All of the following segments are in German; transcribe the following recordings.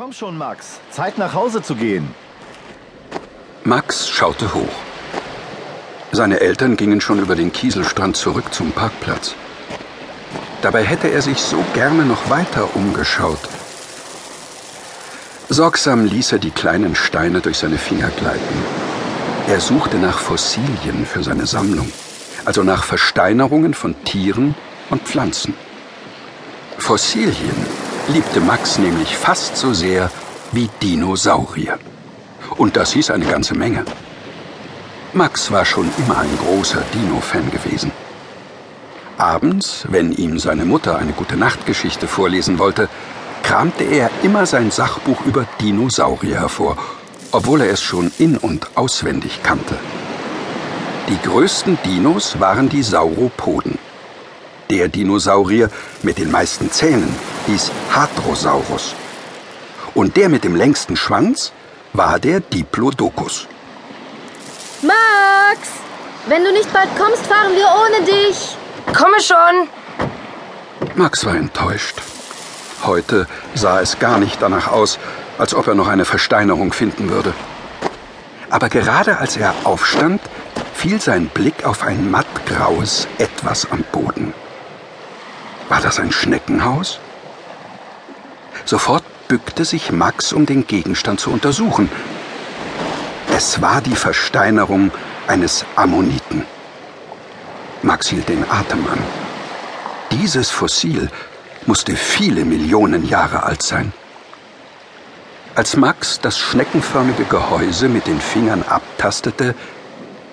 Komm schon, Max. Zeit nach Hause zu gehen. Max schaute hoch. Seine Eltern gingen schon über den Kieselstrand zurück zum Parkplatz. Dabei hätte er sich so gerne noch weiter umgeschaut. Sorgsam ließ er die kleinen Steine durch seine Finger gleiten. Er suchte nach Fossilien für seine Sammlung, also nach Versteinerungen von Tieren und Pflanzen. Fossilien liebte Max nämlich fast so sehr wie Dinosaurier. Und das hieß eine ganze Menge. Max war schon immer ein großer Dino-Fan gewesen. Abends, wenn ihm seine Mutter eine gute Nachtgeschichte vorlesen wollte, kramte er immer sein Sachbuch über Dinosaurier hervor, obwohl er es schon in und auswendig kannte. Die größten Dinos waren die Sauropoden. Der Dinosaurier mit den meisten Zähnen hieß Hadrosaurus. Und der mit dem längsten Schwanz war der Diplodocus. Max! Wenn du nicht bald kommst, fahren wir ohne dich. Komme schon! Max war enttäuscht. Heute sah es gar nicht danach aus, als ob er noch eine Versteinerung finden würde. Aber gerade als er aufstand, fiel sein Blick auf ein mattgraues Etwas am Boden. War das ein Schneckenhaus? Sofort bückte sich Max, um den Gegenstand zu untersuchen. Es war die Versteinerung eines Ammoniten. Max hielt den Atem an. Dieses Fossil musste viele Millionen Jahre alt sein. Als Max das schneckenförmige Gehäuse mit den Fingern abtastete,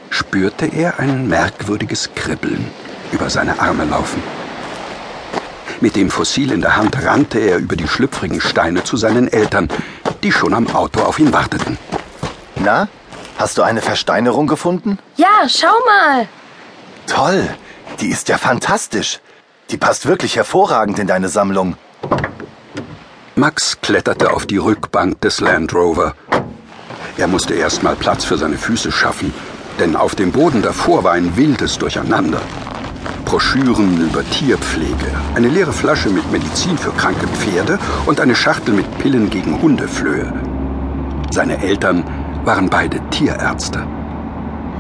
spürte er ein merkwürdiges Kribbeln über seine Arme laufen. Mit dem Fossil in der Hand rannte er über die schlüpfrigen Steine zu seinen Eltern, die schon am Auto auf ihn warteten. Na, hast du eine Versteinerung gefunden? Ja, schau mal. Toll, die ist ja fantastisch. Die passt wirklich hervorragend in deine Sammlung. Max kletterte auf die Rückbank des Land Rover. Er musste erst mal Platz für seine Füße schaffen, denn auf dem Boden davor war ein wildes Durcheinander. Broschüren über Tierpflege, eine leere Flasche mit Medizin für kranke Pferde und eine Schachtel mit Pillen gegen Hundeflöhe. Seine Eltern waren beide Tierärzte.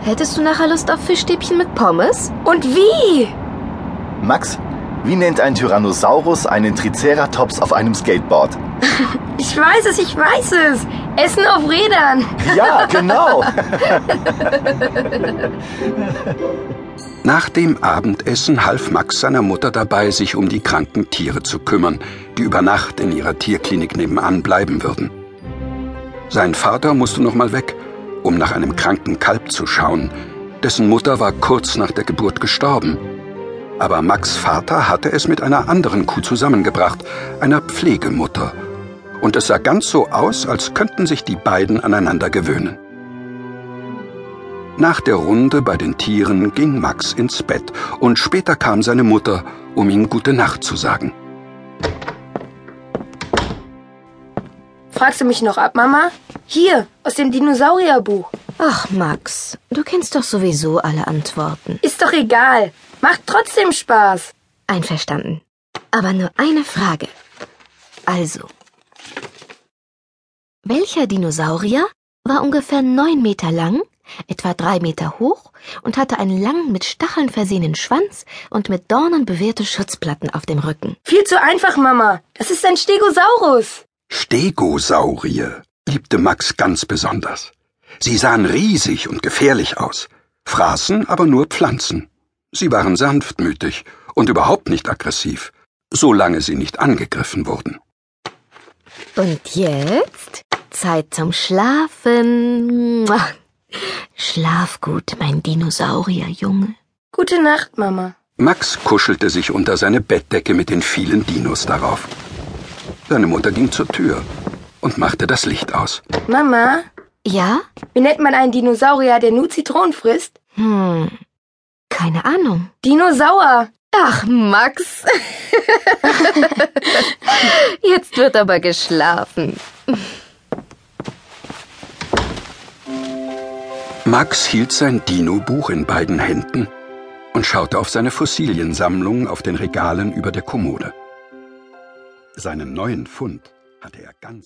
Hättest du nachher Lust auf Fischstäbchen mit Pommes? Und wie? Max, wie nennt ein Tyrannosaurus einen Triceratops auf einem Skateboard? Ich weiß es, ich weiß es. Essen auf Rädern. Ja, genau. Nach dem Abendessen half Max seiner Mutter dabei, sich um die kranken Tiere zu kümmern, die über Nacht in ihrer Tierklinik nebenan bleiben würden. Sein Vater musste noch mal weg, um nach einem kranken Kalb zu schauen. Dessen Mutter war kurz nach der Geburt gestorben. Aber Max Vater hatte es mit einer anderen Kuh zusammengebracht, einer Pflegemutter. Und es sah ganz so aus, als könnten sich die beiden aneinander gewöhnen. Nach der Runde bei den Tieren ging Max ins Bett und später kam seine Mutter, um ihm gute Nacht zu sagen. Fragst du mich noch ab, Mama? Hier, aus dem Dinosaurierbuch. Ach, Max, du kennst doch sowieso alle Antworten. Ist doch egal. Macht trotzdem Spaß. Einverstanden. Aber nur eine Frage. Also. Welcher Dinosaurier war ungefähr neun Meter lang, etwa drei Meter hoch und hatte einen langen, mit Stacheln versehenen Schwanz und mit Dornen bewehrte Schutzplatten auf dem Rücken? Viel zu einfach, Mama. Das ist ein Stegosaurus. Stegosaurier liebte Max ganz besonders. Sie sahen riesig und gefährlich aus, fraßen aber nur Pflanzen. Sie waren sanftmütig und überhaupt nicht aggressiv, solange sie nicht angegriffen wurden. Und jetzt Zeit zum Schlafen. Schlaf gut, mein Dinosaurierjunge. Gute Nacht, Mama. Max kuschelte sich unter seine Bettdecke mit den vielen Dinos darauf. Seine Mutter ging zur Tür und machte das Licht aus. Mama, Ja? wie nennt man einen Dinosaurier, der nur Zitronen frisst? Hm. Keine Ahnung. Dinosaur. Ach, Max. Jetzt wird aber geschlafen. Max hielt sein Dino-Buch in beiden Händen und schaute auf seine Fossiliensammlung auf den Regalen über der Kommode. Seinen neuen Fund hatte er ganz